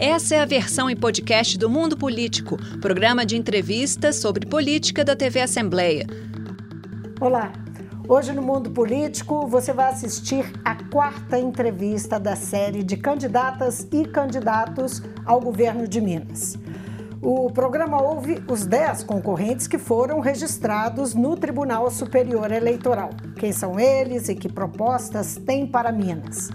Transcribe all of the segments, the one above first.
Essa é a versão em podcast do Mundo Político, programa de entrevistas sobre política da TV Assembleia. Olá. Hoje no Mundo Político você vai assistir a quarta entrevista da série de candidatas e candidatos ao governo de Minas. O programa ouve os 10 concorrentes que foram registrados no Tribunal Superior Eleitoral. Quem são eles e que propostas têm para Minas?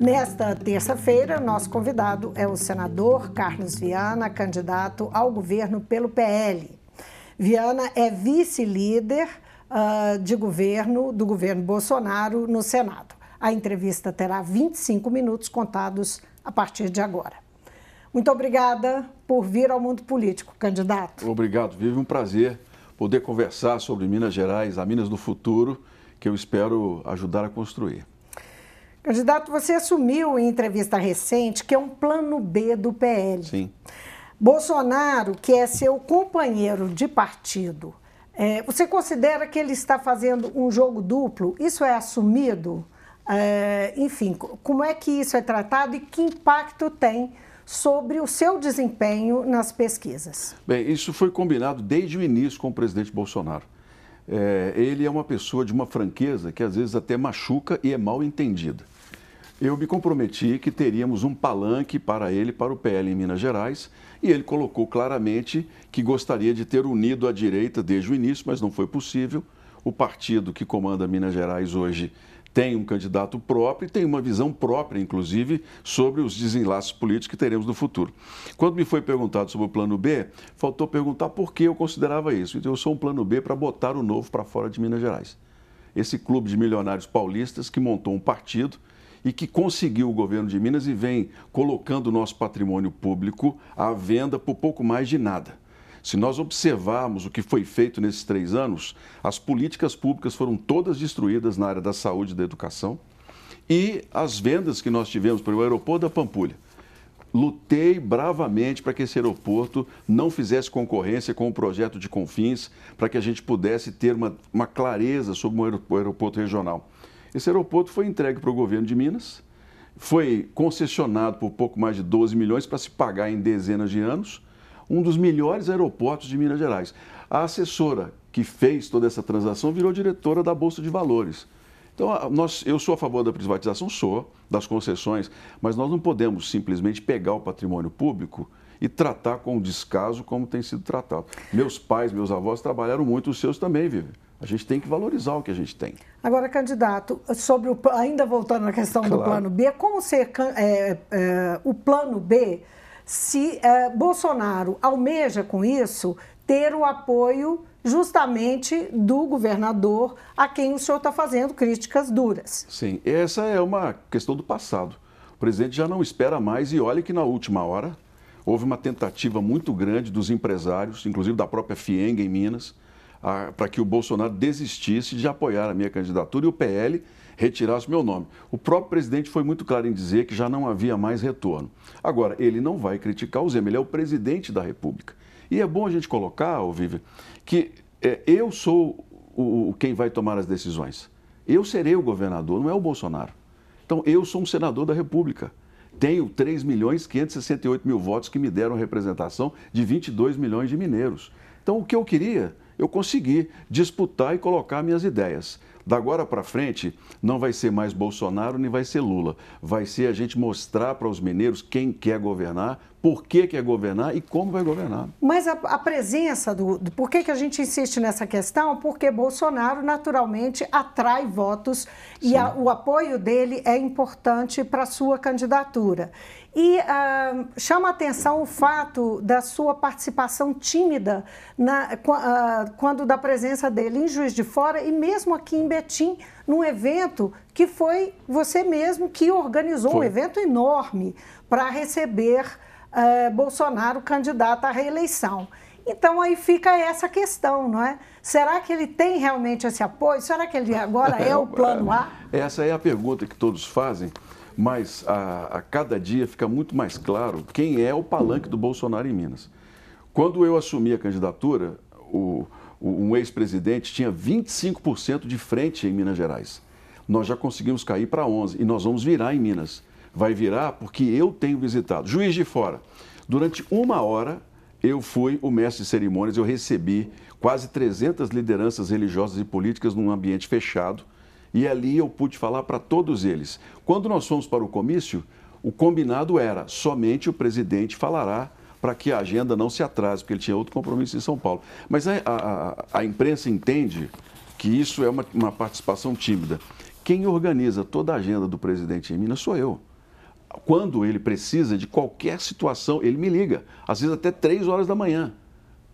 Nesta terça-feira, nosso convidado é o senador Carlos Viana, candidato ao governo pelo PL. Viana é vice-líder uh, de governo do governo Bolsonaro no Senado. A entrevista terá 25 minutos contados a partir de agora. Muito obrigada por vir ao mundo político, candidato. Obrigado, Vive. Um prazer poder conversar sobre Minas Gerais, a Minas do futuro, que eu espero ajudar a construir. Candidato, você assumiu em entrevista recente que é um plano B do PL. Sim. Bolsonaro, que é seu companheiro de partido, é, você considera que ele está fazendo um jogo duplo? Isso é assumido? É, enfim, como é que isso é tratado e que impacto tem sobre o seu desempenho nas pesquisas. Bem, isso foi combinado desde o início com o presidente Bolsonaro. É, ele é uma pessoa de uma franqueza que às vezes até machuca e é mal entendida. Eu me comprometi que teríamos um palanque para ele, para o PL em Minas Gerais, e ele colocou claramente que gostaria de ter unido a direita desde o início, mas não foi possível. O partido que comanda Minas Gerais hoje tem um candidato próprio e tem uma visão própria, inclusive, sobre os desenlaces políticos que teremos no futuro. Quando me foi perguntado sobre o plano B, faltou perguntar por que eu considerava isso. Então, eu sou um plano B para botar o novo para fora de Minas Gerais. Esse clube de milionários paulistas que montou um partido e que conseguiu o governo de Minas e vem colocando o nosso patrimônio público à venda por pouco mais de nada. Se nós observarmos o que foi feito nesses três anos, as políticas públicas foram todas destruídas na área da saúde e da educação e as vendas que nós tivemos para o aeroporto da Pampulha. Lutei bravamente para que esse aeroporto não fizesse concorrência com o projeto de Confins, para que a gente pudesse ter uma, uma clareza sobre o aeroporto regional. Esse aeroporto foi entregue para o governo de Minas, foi concessionado por pouco mais de 12 milhões para se pagar em dezenas de anos um dos melhores aeroportos de Minas Gerais. A assessora que fez toda essa transação virou diretora da Bolsa de Valores. Então, nós, eu sou a favor da privatização, sou, das concessões, mas nós não podemos simplesmente pegar o patrimônio público e tratar com descaso como tem sido tratado. Meus pais, meus avós trabalharam muito, os seus também, Vive. A gente tem que valorizar o que a gente tem. Agora, candidato, sobre o, ainda voltando à questão claro. do plano B, como ser é, é, o plano B se eh, Bolsonaro almeja com isso ter o apoio justamente do governador a quem o senhor está fazendo críticas duras. Sim, essa é uma questão do passado. O presidente já não espera mais e olha que na última hora houve uma tentativa muito grande dos empresários, inclusive da própria FIENG em Minas, para que o Bolsonaro desistisse de apoiar a minha candidatura e o PL retirasse meu nome. O próprio presidente foi muito claro em dizer que já não havia mais retorno. Agora, ele não vai criticar o Zema, ele é o presidente da República. E é bom a gente colocar, Vivi, que é, eu sou o, quem vai tomar as decisões. Eu serei o governador, não é o Bolsonaro. Então, eu sou um senador da República. Tenho 3 milhões 568 mil votos que me deram representação de 22 milhões de mineiros. Então, o que eu queria, eu consegui disputar e colocar minhas ideias. Da agora para frente, não vai ser mais Bolsonaro nem vai ser Lula. Vai ser a gente mostrar para os mineiros quem quer governar, por que quer governar e como vai governar. Mas a, a presença do, do. Por que, que a gente insiste nessa questão? Porque Bolsonaro, naturalmente, atrai votos Sim. e a, o apoio dele é importante para a sua candidatura. E uh, chama atenção o fato da sua participação tímida na, uh, quando da presença dele em Juiz de Fora e mesmo aqui em Betim, num evento que foi você mesmo que organizou foi. um evento enorme para receber uh, Bolsonaro candidato à reeleição. Então aí fica essa questão, não é? Será que ele tem realmente esse apoio? Será que ele agora é o plano A? Essa é a pergunta que todos fazem mas a, a, cada dia fica muito mais claro quem é o palanque do Bolsonaro em Minas. Quando eu assumi a candidatura, o, um ex-presidente tinha 25% de frente em Minas Gerais. Nós já conseguimos cair para 11% e nós vamos virar em Minas. vai virar porque eu tenho visitado. Juiz de Fora, durante uma hora eu fui o mestre de cerimônias, eu recebi quase 300 lideranças religiosas e políticas num ambiente fechado e ali eu pude falar para todos eles. Quando nós fomos para o comício, o combinado era somente o presidente falará para que a agenda não se atrase, porque ele tinha outro compromisso em São Paulo. Mas a, a, a imprensa entende que isso é uma, uma participação tímida. Quem organiza toda a agenda do presidente em Minas sou eu quando ele precisa de qualquer situação, ele me liga, às vezes até três horas da manhã.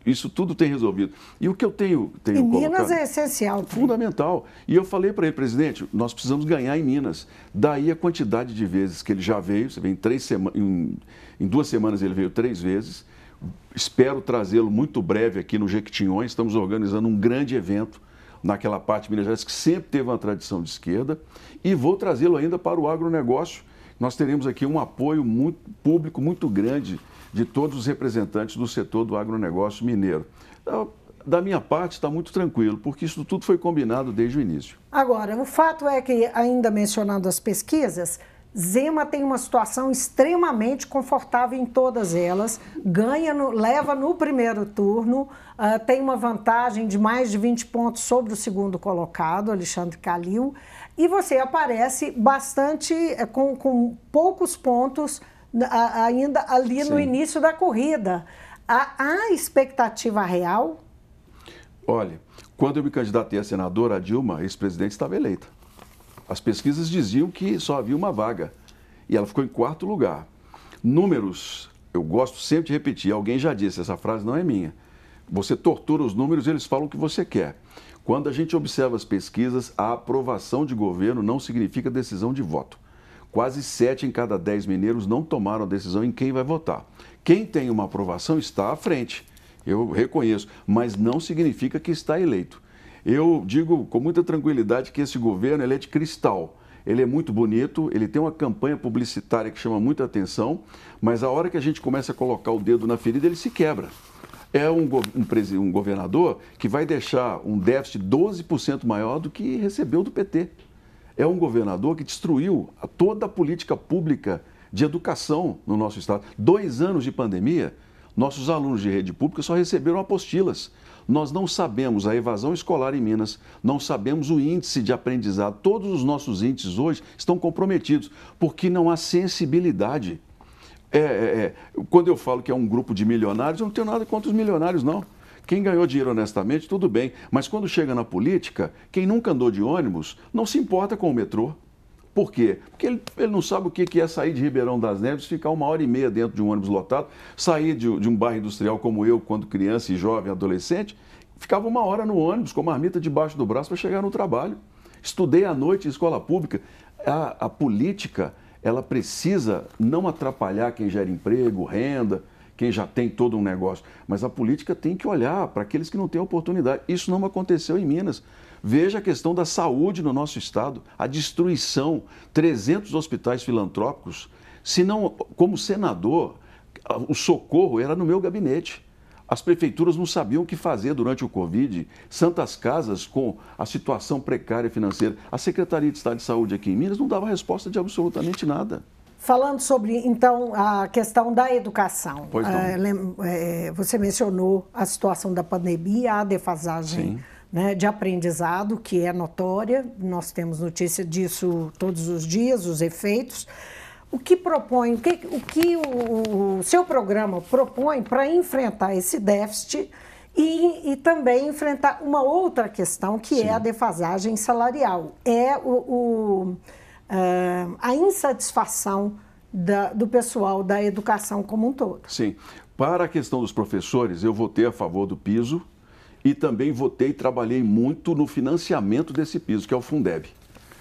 Isso tudo tem resolvido. E o que eu tenho, tenho em Minas é essencial. Fundamental. E eu falei para ele, presidente, nós precisamos ganhar em Minas. Daí a quantidade de vezes que ele já veio, você vê, em, três sema em, em duas semanas ele veio três vezes. Espero trazê-lo muito breve aqui no Jequitinhões. Estamos organizando um grande evento naquela parte de Minas Gerais que sempre teve uma tradição de esquerda. E vou trazê-lo ainda para o agronegócio. Nós teremos aqui um apoio muito, público muito grande de todos os representantes do setor do agronegócio mineiro. Então, da minha parte, está muito tranquilo, porque isso tudo foi combinado desde o início. Agora, o fato é que, ainda mencionando as pesquisas, Zema tem uma situação extremamente confortável em todas elas, ganha, no, leva no primeiro turno, uh, tem uma vantagem de mais de 20 pontos sobre o segundo colocado, Alexandre Calil, e você aparece bastante, eh, com, com poucos pontos ainda ali Sim. no início da corrida. Há, há expectativa real? Olha, quando eu me candidatei a senador, a Dilma, ex-presidente, estava eleita. As pesquisas diziam que só havia uma vaga. E ela ficou em quarto lugar. Números, eu gosto sempre de repetir, alguém já disse, essa frase não é minha. Você tortura os números, eles falam o que você quer. Quando a gente observa as pesquisas, a aprovação de governo não significa decisão de voto. Quase sete em cada dez mineiros não tomaram a decisão em quem vai votar. Quem tem uma aprovação está à frente, eu reconheço, mas não significa que está eleito. Eu digo com muita tranquilidade que esse governo é de cristal. Ele é muito bonito, ele tem uma campanha publicitária que chama muita atenção, mas a hora que a gente começa a colocar o dedo na ferida, ele se quebra. É um, um, um governador que vai deixar um déficit 12% maior do que recebeu do PT é um governador que destruiu toda a política pública de educação no nosso estado. Dois anos de pandemia, nossos alunos de rede pública só receberam apostilas. Nós não sabemos a evasão escolar em Minas, não sabemos o índice de aprendizado. Todos os nossos índices hoje estão comprometidos, porque não há sensibilidade. É, é, é. Quando eu falo que é um grupo de milionários, eu não tenho nada contra os milionários, não. Quem ganhou dinheiro honestamente, tudo bem. Mas quando chega na política, quem nunca andou de ônibus não se importa com o metrô. Por quê? Porque ele, ele não sabe o que é sair de Ribeirão das Neves, ficar uma hora e meia dentro de um ônibus lotado, sair de, de um bairro industrial como eu, quando criança e jovem, adolescente, ficava uma hora no ônibus com a marmita debaixo do braço para chegar no trabalho. Estudei à noite em escola pública. A, a política, ela precisa não atrapalhar quem gera emprego, renda, quem já tem todo um negócio. Mas a política tem que olhar para aqueles que não têm oportunidade. Isso não aconteceu em Minas. Veja a questão da saúde no nosso estado, a destruição, 300 hospitais filantrópicos. Se não, como senador, o socorro era no meu gabinete. As prefeituras não sabiam o que fazer durante o Covid, santas casas com a situação precária financeira. A Secretaria de Estado de Saúde aqui em Minas não dava resposta de absolutamente nada. Falando sobre, então, a questão da educação. Pois não. É, você mencionou a situação da pandemia, a defasagem né, de aprendizado, que é notória, nós temos notícia disso todos os dias, os efeitos. O que propõe, o que o, que o, o seu programa propõe para enfrentar esse déficit e, e, também enfrentar uma outra questão, que Sim. é a defasagem salarial. É o, o uh, a insatisfação da, do pessoal da educação como um todo. Sim. Para a questão dos professores, eu votei a favor do piso e também votei e trabalhei muito no financiamento desse piso, que é o Fundeb.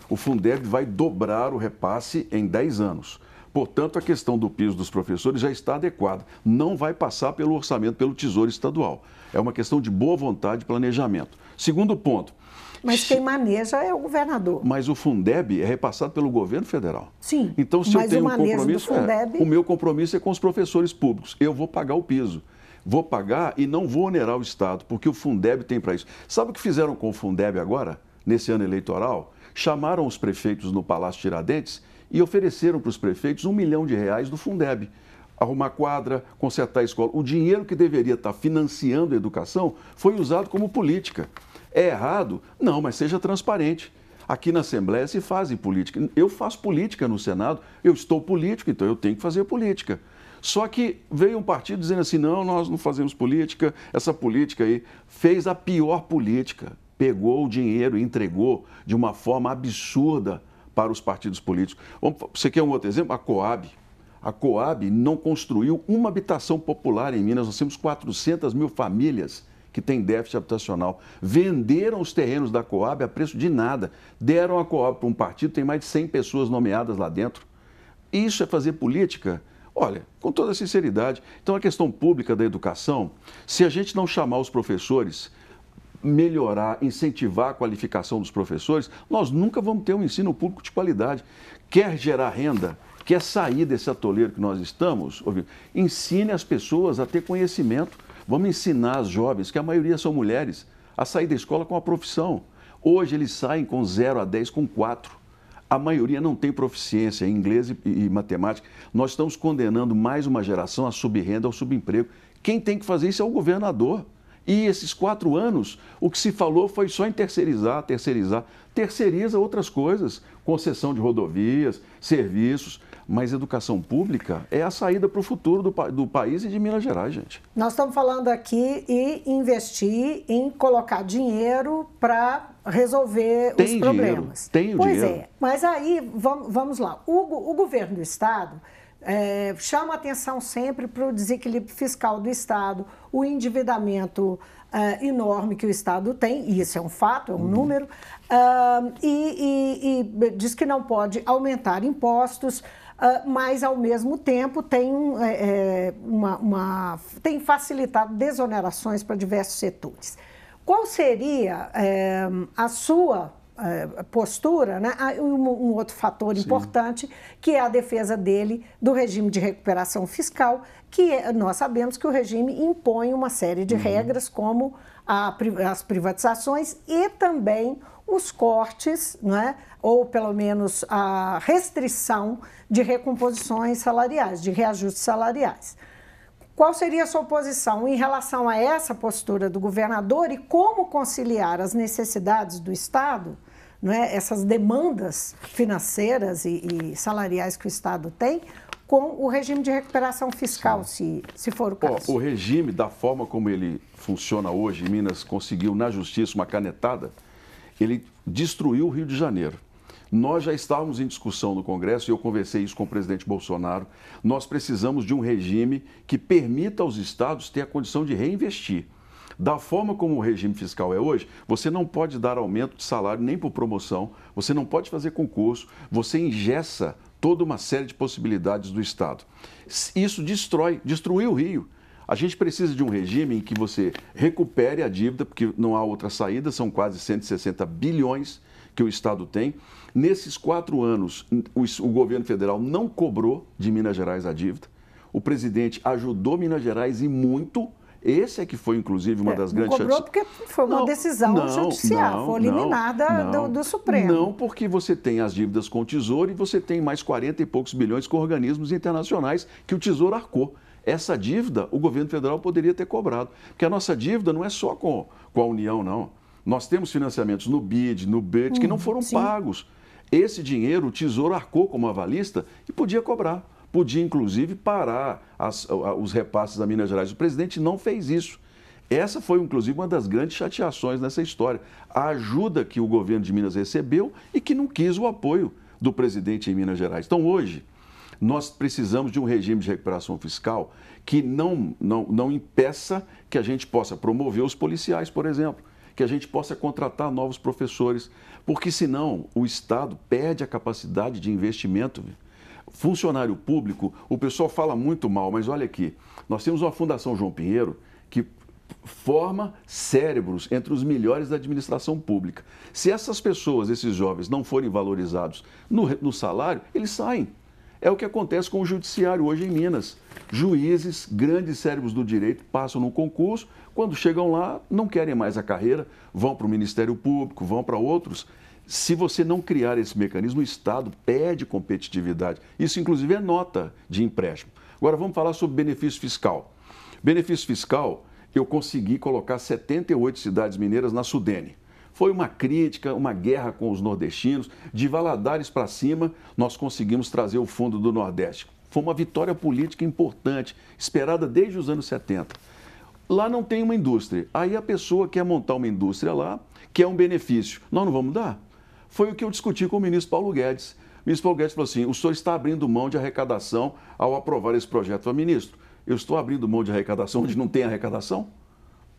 O Fundeb vai dobrar o repasse em 10 anos. Portanto, a questão do piso dos professores já está adequada. Não vai passar pelo orçamento, pelo Tesouro Estadual. É uma questão de boa vontade e planejamento. Segundo ponto, mas quem maneja é o governador. Mas o Fundeb é repassado pelo governo federal. Sim. Então, se eu tenho um compromisso, Fundeb... é, o meu compromisso é com os professores públicos. Eu vou pagar o piso. Vou pagar e não vou onerar o Estado, porque o Fundeb tem para isso. Sabe o que fizeram com o Fundeb agora, nesse ano eleitoral? Chamaram os prefeitos no Palácio Tiradentes e ofereceram para os prefeitos um milhão de reais do Fundeb. Arrumar quadra, consertar a escola. O dinheiro que deveria estar financiando a educação foi usado como política. É errado? Não, mas seja transparente. Aqui na Assembleia se fazem política. Eu faço política no Senado, eu estou político, então eu tenho que fazer política. Só que veio um partido dizendo assim: não, nós não fazemos política, essa política aí fez a pior política. Pegou o dinheiro e entregou de uma forma absurda para os partidos políticos. Você quer um outro exemplo? A Coab. A Coab não construiu uma habitação popular em Minas. Nós temos 400 mil famílias que têm déficit habitacional. Venderam os terrenos da Coab a preço de nada. Deram a Coab para um partido, tem mais de 100 pessoas nomeadas lá dentro. Isso é fazer política? Olha, com toda sinceridade, então a questão pública da educação, se a gente não chamar os professores, melhorar, incentivar a qualificação dos professores, nós nunca vamos ter um ensino público de qualidade. Quer gerar renda, quer sair desse atoleiro que nós estamos, ensine as pessoas a ter conhecimento. Vamos ensinar as jovens, que a maioria são mulheres, a sair da escola com a profissão. Hoje eles saem com 0 a 10 com 4 a maioria não tem proficiência em inglês e, e, matemática. Nós estamos condenando mais uma geração à subrenda, ao subemprego. Quem tem que fazer isso é o governador. E esses quatro anos, o que se falou foi só em terceirizar, terceirizar. Terceiriza outras coisas, concessão de rodovias, serviços. Mas educação pública é a saída para o futuro do, do, país e de Minas Gerais, gente. Nós estamos falando aqui em investir, em colocar dinheiro para resolver tem os dinheiro, problemas. Tem pois dinheiro. é, mas aí vamos, vamos lá. O, o governo do Estado é, chama atenção sempre para o desequilíbrio fiscal do Estado, o endividamento é, enorme que o Estado tem, e isso é um fato, é um uhum. número, uh, e, e, e diz que não pode aumentar impostos. Uh, mas ao mesmo tempo tem, é, uma, uma, tem facilitado desonerações para diversos setores. Qual seria é, a sua é, postura, né? Ah, um, outro fator Sim. importante, que é a defesa dele do regime de recuperação fiscal, que é, nós sabemos que o regime impõe uma série de uhum. regras, como a, as privatizações e também os cortes, né? Ou pelo menos a restrição de recomposições salariais, de reajustes salariais. Qual seria a sua posição em relação a essa postura do governador e como conciliar as necessidades do Estado, não é, essas demandas financeiras e, e salariais que o Estado tem, com o regime de recuperação fiscal, se, se for o caso? o regime, da forma como ele funciona hoje, Minas conseguiu na justiça uma canetada, ele destruiu o Rio de Janeiro. Nós já estávamos em discussão no Congresso, e eu conversei isso com o presidente Bolsonaro. Nós precisamos de um regime que permita aos estados ter a condição de reinvestir. Da forma como o regime fiscal é hoje, você não pode dar aumento de salário nem por promoção, você não pode fazer concurso, você engessa toda uma série de possibilidades do Estado. Isso destrói, destruiu o Rio. A gente precisa de um regime em que você recupere a dívida, porque não há outra saída, são quase 160 bilhões que o Estado tem. Nesses quatro anos, o, o governo federal não cobrou de Minas Gerais a dívida. O presidente ajudou Minas Gerais e muito. Esse é que foi, inclusive, uma é, das grandes... Não cobrou porque foi uma não, decisão não, judicial, não, foi eliminada do, do, Supremo. Não, porque você tem as dívidas com o Tesouro e você tem mais 40 e poucos bilhões com organismos internacionais que o Tesouro arcou. Essa dívida o governo federal poderia ter cobrado, porque a nossa dívida não é só com, com a União, não. Nós temos financiamentos no BID, no BID, hum, que não foram sim. pagos. Esse dinheiro o Tesouro arcou como avalista e podia cobrar. Podia, inclusive, parar as, os repasses a Minas Gerais. O presidente não fez isso. Essa foi, inclusive, uma das grandes chateações nessa história. A ajuda que o governo de Minas recebeu e que não quis o apoio do presidente em Minas Gerais. Então, hoje, nós precisamos de um regime de recuperação fiscal que não, não, não impeça que a gente possa promover os policiais, por exemplo que a gente possa contratar novos professores, porque senão o Estado perde a capacidade de investimento. Funcionário público, o pessoal fala muito mal, mas olha aqui, nós temos uma Fundação João Pinheiro que forma cérebros entre os melhores da administração pública. Se essas pessoas, esses jovens, não forem valorizados no, no salário, eles saem. É o que acontece com o judiciário hoje em Minas. Juízes, grandes cérebros do direito, passam no concurso, quando chegam lá, não querem mais a carreira, vão para o Ministério Público, vão para outros. Se você não criar esse mecanismo, o Estado perde competitividade. Isso, inclusive, é nota de empréstimo. Agora, vamos falar sobre benefício fiscal. Benefício fiscal, eu consegui colocar 78 cidades mineiras na Sudene. Foi uma crítica, uma guerra com os nordestinos. De Valadares para cima, nós conseguimos trazer o fundo do Nordeste. Foi uma vitória política importante, esperada desde os anos 70. Lá não tem uma indústria. Aí a pessoa quer montar uma indústria lá, quer um benefício. Nós não vamos dar? Foi o que eu discuti com o ministro Paulo Guedes. O ministro Paulo Guedes falou assim: o senhor está abrindo mão de arrecadação ao aprovar esse projeto. Eu falei, ministro, eu estou abrindo mão de arrecadação onde não tem arrecadação?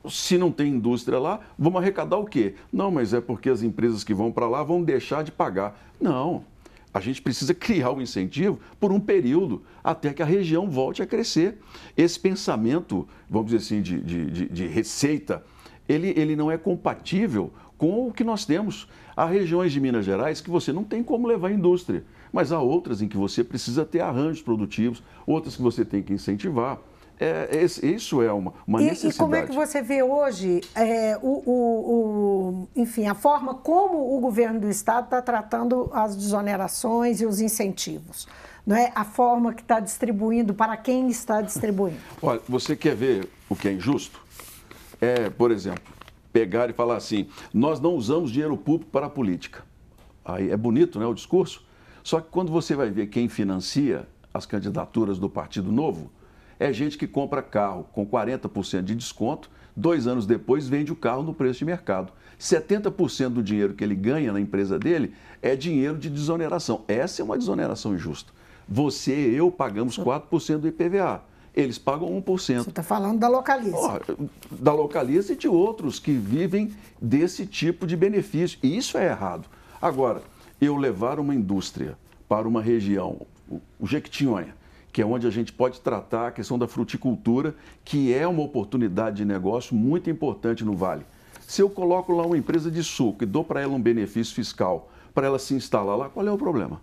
Se não tem indústria lá, vamos arrecadar o quê? Não, mas é porque as empresas que vão para lá vão deixar de pagar. Não. A gente precisa criar o um incentivo por um período até que a região volte a crescer. Esse pensamento, vamos dizer assim, de, de, de receita, ele, ele não é compatível com o que nós temos. Há regiões de Minas Gerais que você não tem como levar indústria, mas há outras em que você precisa ter arranjos produtivos, outras que você tem que incentivar. É, isso é uma, uma e, necessidade. E como é que você vê hoje, é, o, o, o, enfim, a forma como o governo do Estado está tratando as desonerações e os incentivos? Não é? A forma que está distribuindo, para quem está distribuindo? Olha, você quer ver o que é injusto? É, por exemplo, pegar e falar assim: nós não usamos dinheiro público para a política. Aí é bonito, né, o discurso? Só que quando você vai ver quem financia as candidaturas do Partido Novo, é gente que compra carro com 40% de desconto, dois anos depois vende o carro no preço de mercado. 70% do dinheiro que ele ganha na empresa dele é dinheiro de desoneração. Essa é uma desoneração injusta. Você e eu pagamos 4% do IPVA eles pagam 1%. Você está falando da Localiza. Oh, da Localiza e de outros que vivem desse tipo de benefício. E isso é errado. Agora, eu levar uma indústria para uma região, o Jequitinhonha, que é onde a gente pode tratar a questão da fruticultura, que é uma oportunidade de negócio muito importante no Vale. Se eu coloco lá uma empresa de suco e dou para ela um benefício fiscal para ela se instalar lá, qual é o problema?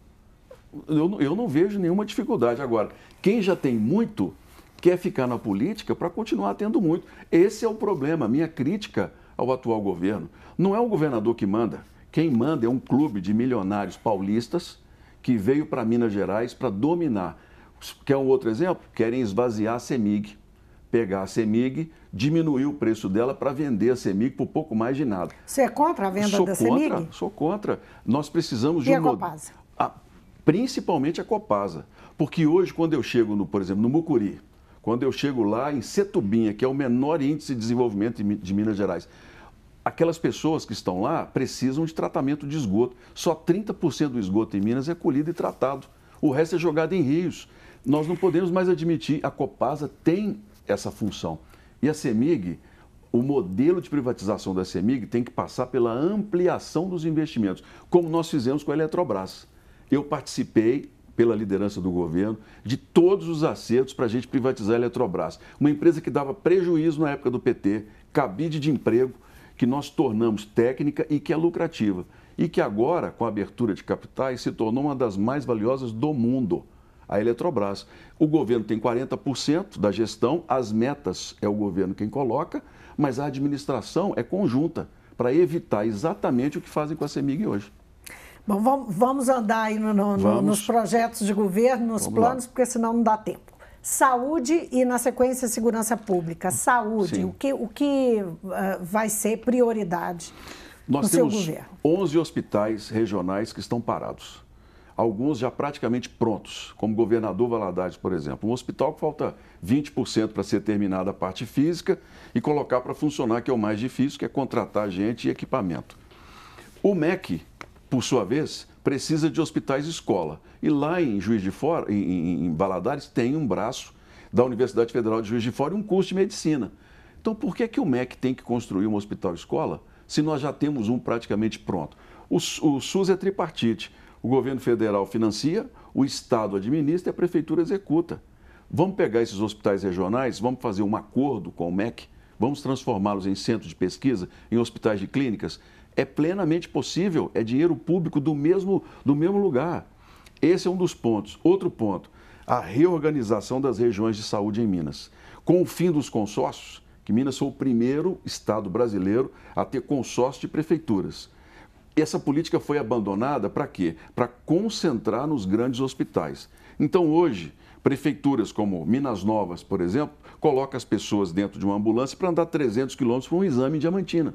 Eu, eu não vejo nenhuma dificuldade. Agora, quem já tem muito quer ficar na política para continuar tendo muito. Esse é o problema. Minha crítica ao atual governo não é o governador que manda. Quem manda é um clube de milionários paulistas que veio para Minas Gerais para dominar. Quer um outro exemplo? Querem esvaziar a CEMIG. Pegar a CEMIG, diminuir o preço dela para vender a CEMIG por pouco mais de nada. Você é contra a venda sou da contra, CEMIG? Sou contra. Nós precisamos e de um a Copasa? A, principalmente a Copasa. Porque hoje, quando eu chego, no, por exemplo, no Mucuri, quando eu chego lá em Setubinha, que é o menor índice de desenvolvimento de Minas Gerais, aquelas pessoas que estão lá precisam de tratamento de esgoto. Só 30% do esgoto em Minas é colhido e tratado. O resto é jogado em rios. Nós não podemos mais admitir. A Copasa tem essa função. E a CEMIG, o modelo de privatização da CEMIG tem que passar pela ampliação dos investimentos, como nós fizemos com a Eletrobras. Eu participei pela liderança do governo, de todos os acertos para a gente privatizar a Eletrobras. Uma empresa que dava prejuízo na época do PT, cabide de emprego, que nós tornamos técnica e que é lucrativa. E que agora, com a abertura de capitais, se tornou uma das mais valiosas do mundo, a Eletrobras. O governo tem 40% da gestão, as metas é o governo quem coloca, mas a administração é conjunta, para evitar exatamente o que fazem com a CEMIG hoje. Bom, vamos andar aí no, no, vamos. nos projetos de governo, nos vamos planos, lá. porque senão não dá tempo. Saúde e, na sequência, segurança pública. Saúde, Sim. o que, o que uh, vai ser prioridade Nós no seu governo? Nós temos 11 hospitais regionais que estão parados. Alguns já praticamente prontos, como Governador Valadares, por exemplo. Um hospital que falta 20% para ser terminada a parte física e colocar para funcionar, que é o mais difícil, que é contratar gente e equipamento. O MEC, por sua vez, precisa de hospitais escola. E lá em Juiz de Fora, em, em Valadares, tem um braço da Universidade Federal de Juiz de Fora e um curso de medicina. Então, por que, que o MEC tem que construir um hospital escola se nós já temos um praticamente pronto? O, o SUS é tripartite. O governo federal financia, o Estado administra e a prefeitura executa. Vamos pegar esses hospitais regionais, vamos fazer um acordo com o MEC, vamos transformá-los em centros de pesquisa, em hospitais de clínicas é plenamente possível, é dinheiro público do mesmo, do mesmo lugar. Esse é um dos pontos. Outro ponto, a reorganização das regiões de saúde em Minas. Com o fim dos consórcios, que Minas foi o primeiro estado brasileiro a ter consórcio de prefeituras. Essa política foi abandonada para quê? Para concentrar nos grandes hospitais. Então, hoje, prefeituras como Minas Novas, por exemplo, colocam as pessoas dentro de uma ambulância para andar 300 quilômetros para um exame em Diamantina.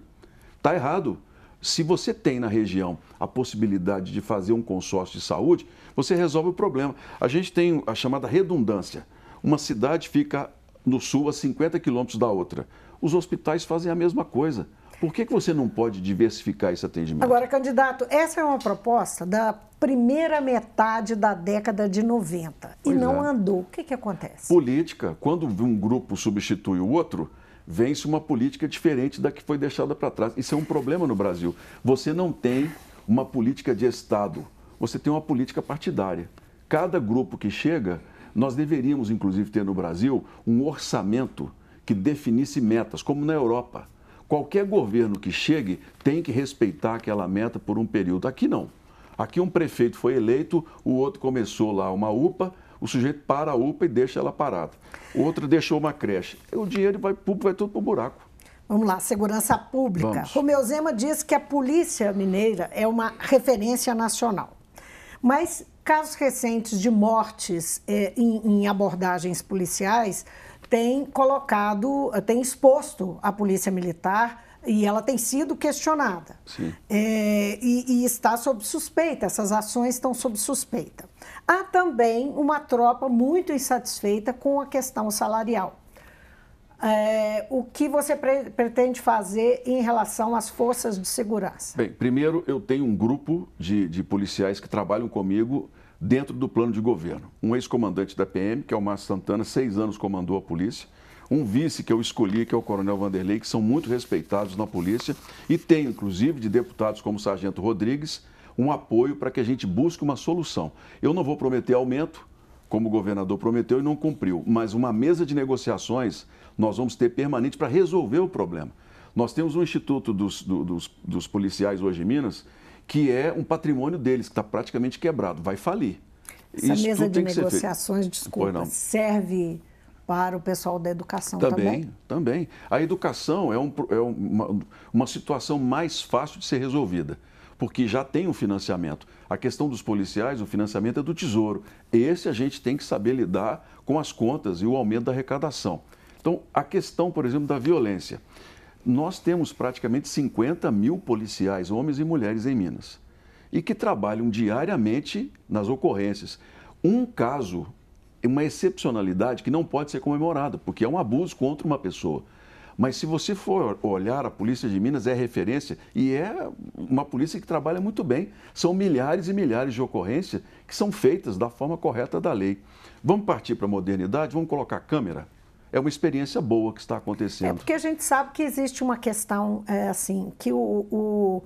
Está errado. Se você tem na região a possibilidade de fazer um consórcio de saúde, você resolve o problema. A gente tem a chamada redundância. Uma cidade fica no sul a 50 quilômetros da outra. Os hospitais fazem a mesma coisa. Por que, que você não pode diversificar esse atendimento? Agora, candidato, essa é uma proposta da primeira metade da década de 90 pois e não é. andou. O que, que acontece? Política. Quando um grupo substitui o outro, vence uma política diferente da que foi deixada para trás. Isso é um problema no Brasil. Você não tem uma política de Estado, você tem uma política partidária. Cada grupo que chega, nós deveríamos, inclusive, ter no Brasil um orçamento que definisse metas, como na Europa. Qualquer governo que chegue tem que respeitar aquela meta por um período. Aqui não. Aqui um prefeito foi eleito, o outro começou lá uma UPA, o sujeito para a UPA e deixa ela parada. O outro deixou uma creche. O dinheiro vai, vai tudo para o buraco. Vamos lá, segurança pública. Vamos. Romeu Zema diz que a polícia mineira é uma referência nacional. Mas casos recentes de mortes eh, em, em abordagens policiais tem colocado, tem exposto a polícia militar e ela tem sido questionada. É, e, e, está sob suspeita, essas ações estão sob suspeita. Há também uma tropa muito insatisfeita com a questão salarial. É, o que você pre pretende fazer em relação às forças de segurança? Bem, primeiro eu tenho um grupo de, de policiais que trabalham comigo dentro do plano de governo. Um ex-comandante da PM, que é o Márcio Santana, seis anos comandou a polícia. Um vice que eu escolhi, que é o Coronel Vanderlei, que são muito respeitados na polícia. E tenho, inclusive, de deputados como o Sargento Rodrigues, um apoio para que a gente busque uma solução. Eu não vou prometer aumento, como o governador prometeu e não cumpriu, mas uma mesa de negociações nós vamos ter permanente para resolver o problema. Nós temos um instituto dos, do, dos, dos policiais hoje em Minas, que é um patrimônio deles, que está praticamente quebrado, vai falir. Essa Isso mesa de negociações, desculpa, serve para o pessoal da educação também? Também, também. A educação é, um, é uma, uma situação mais fácil de ser resolvida, porque já tem um financiamento. A questão dos policiais, o financiamento é do Tesouro. Esse a gente tem que saber lidar com as contas e o aumento da arrecadação. Então, a questão, por exemplo, da violência nós temos praticamente 50 mil policiais, homens e mulheres, em Minas, e que trabalham diariamente nas ocorrências. Um caso, uma excepcionalidade que não pode ser comemorada, porque é um abuso contra uma pessoa. Mas se você for olhar, a Polícia de Minas é referência e é uma polícia que trabalha muito bem. São milhares e milhares de ocorrências que são feitas da forma correta da lei. Vamos partir para a modernidade? Vamos colocar câmera? É uma experiência boa que está acontecendo. É porque a gente sabe que existe uma questão é, assim que o, o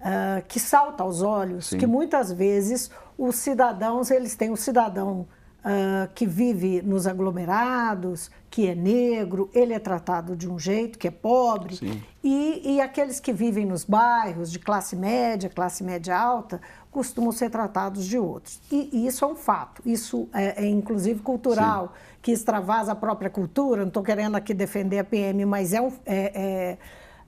uh, que salta aos olhos, Sim. que muitas vezes os cidadãos eles têm o cidadão uh, que vive nos aglomerados, que é negro, ele é tratado de um jeito que é pobre e, e aqueles que vivem nos bairros de classe média, classe média alta, costumam ser tratados de outros. E, e isso é um fato. Isso é, é inclusive cultural. Sim que extravasa a própria cultura, não estou querendo aqui defender a PM, mas é um, é, é,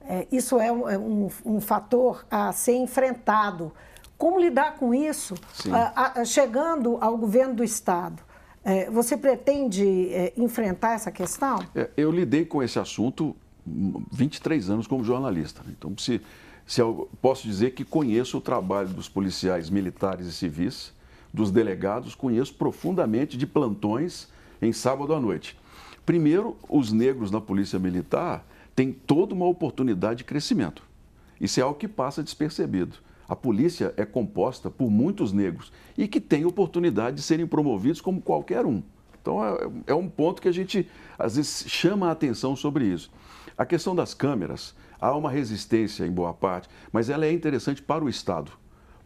é, isso é um, é um, um, fator a ser enfrentado. Como lidar com isso? A, a, chegando ao governo do Estado, é, você pretende é, enfrentar essa questão? eu lidei com esse assunto 23 anos como jornalista. Então, se, se eu posso dizer que conheço o trabalho dos policiais militares e civis, dos delegados, conheço profundamente de plantões em sábado à noite. Primeiro, os negros na Polícia Militar têm toda uma oportunidade de crescimento. Isso é algo que passa despercebido. A polícia é composta por muitos negros e que têm oportunidade de serem promovidos como qualquer um. Então, é, é um ponto que a gente, às vezes, chama a atenção sobre isso. A questão das câmeras, há uma resistência em boa parte, mas ela é interessante para o Estado.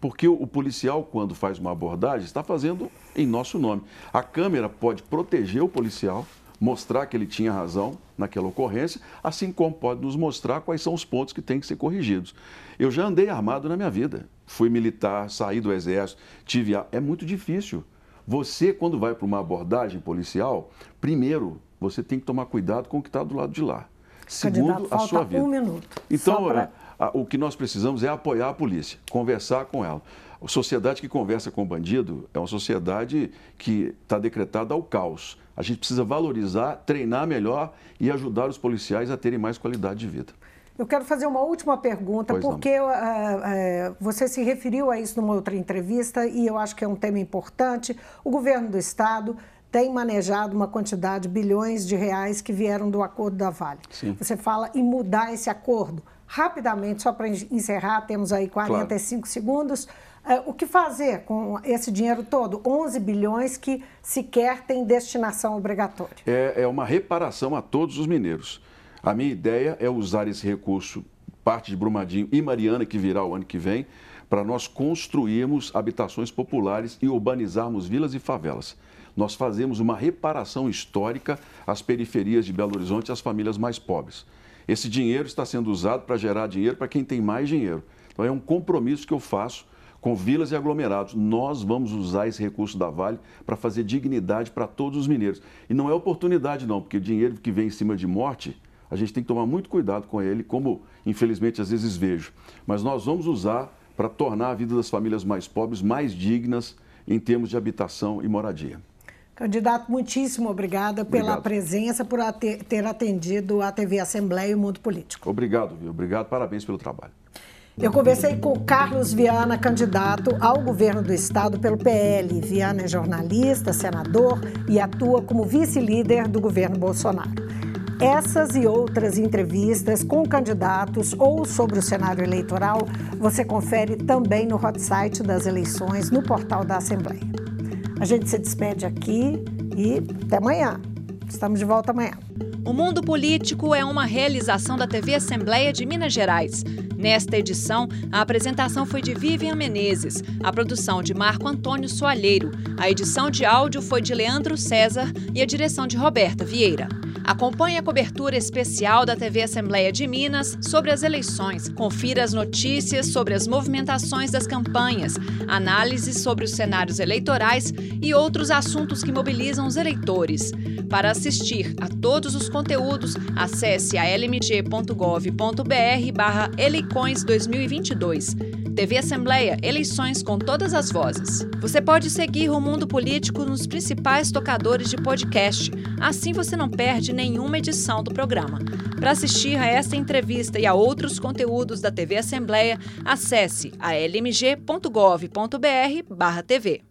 Porque o policial, quando faz uma abordagem, está fazendo em nosso nome. A câmera pode proteger o policial, mostrar que ele tinha razão naquela ocorrência, assim como pode nos mostrar quais são os pontos que têm que ser corrigidos. Eu já andei armado na minha vida. Fui militar, saí do exército, tive. A... É muito difícil. Você, quando vai para uma abordagem policial, primeiro, você tem que tomar cuidado com o que está do lado de lá. Segundo, a sua vida. Um minuto. Então, pra... o que nós precisamos é apoiar a polícia, conversar com ela. A sociedade que conversa com o bandido é uma sociedade que está decretada ao caos. A gente precisa valorizar, treinar melhor e ajudar os policiais a terem mais qualidade de vida. Eu quero fazer uma última pergunta, pois porque uh, uh, você se referiu a isso numa outra entrevista e eu acho que é um tema importante. O governo do Estado tem manejado uma quantidade de bilhões de reais que vieram do acordo da Vale. Sim. Você fala em mudar esse acordo. Rapidamente, só para encerrar, temos aí 45 claro. segundos. Uh, o que fazer com esse dinheiro todo? 11 bilhões que sequer tem destinação obrigatória. É, é uma reparação a todos os mineiros. A minha ideia é usar esse recurso, parte de Brumadinho e Mariana, que virá o ano que vem, para nós construirmos habitações populares e urbanizarmos vilas e favelas. Nós fazemos uma reparação histórica às periferias de Belo Horizonte às famílias mais pobres. Esse dinheiro está sendo usado para gerar dinheiro para quem tem mais dinheiro. Então é um compromisso que eu faço com vilas e aglomerados. Nós vamos usar esse recurso da Vale para fazer dignidade para todos os mineiros. E não é oportunidade, não, porque dinheiro que vem em cima de morte a gente tem que tomar muito cuidado com ele, como infelizmente às vezes vejo. Mas nós vamos usar para tornar a vida das famílias mais pobres mais dignas em termos de habitação e moradia. Candidato, muitíssimo obrigada Obrigado. pela presença, por ter atendido a TV Assembleia e o Mundo Político. Obrigado, viu? Obrigado, parabéns pelo trabalho. Eu conversei com Carlos Viana, candidato ao governo do estado pelo PL. Viana é jornalista, senador e atua como vice-líder do governo Bolsonaro. Essas e outras entrevistas com candidatos ou sobre o cenário eleitoral você confere também no hot site das eleições no portal da Assembleia. A gente se despede aqui e até amanhã. Estamos de volta amanhã. O Mundo Político é uma realização da TV Assembleia de Minas Gerais. Nesta edição, a apresentação foi de Vivian Menezes, a produção de Marco Antônio Soalheiro, a edição de áudio foi de Leandro César e a direção de Roberta Vieira. Acompanhe a cobertura especial da TV Assembleia de Minas sobre as eleições. Confira as notícias sobre as movimentações das campanhas, análises sobre os cenários eleitorais e outros assuntos que mobilizam os eleitores. Para assistir a todos os conteúdos, acesse a lmg.gov.br barra Eleicões 2022. TV Assembleia, eleições com todas as vozes. Você pode seguir o Mundo Político nos principais tocadores de podcast. Assim você não perde nenhuma edição do programa. Para assistir a esta entrevista e a outros conteúdos da TV Assembleia, acesse a lmg.gov.br/tv.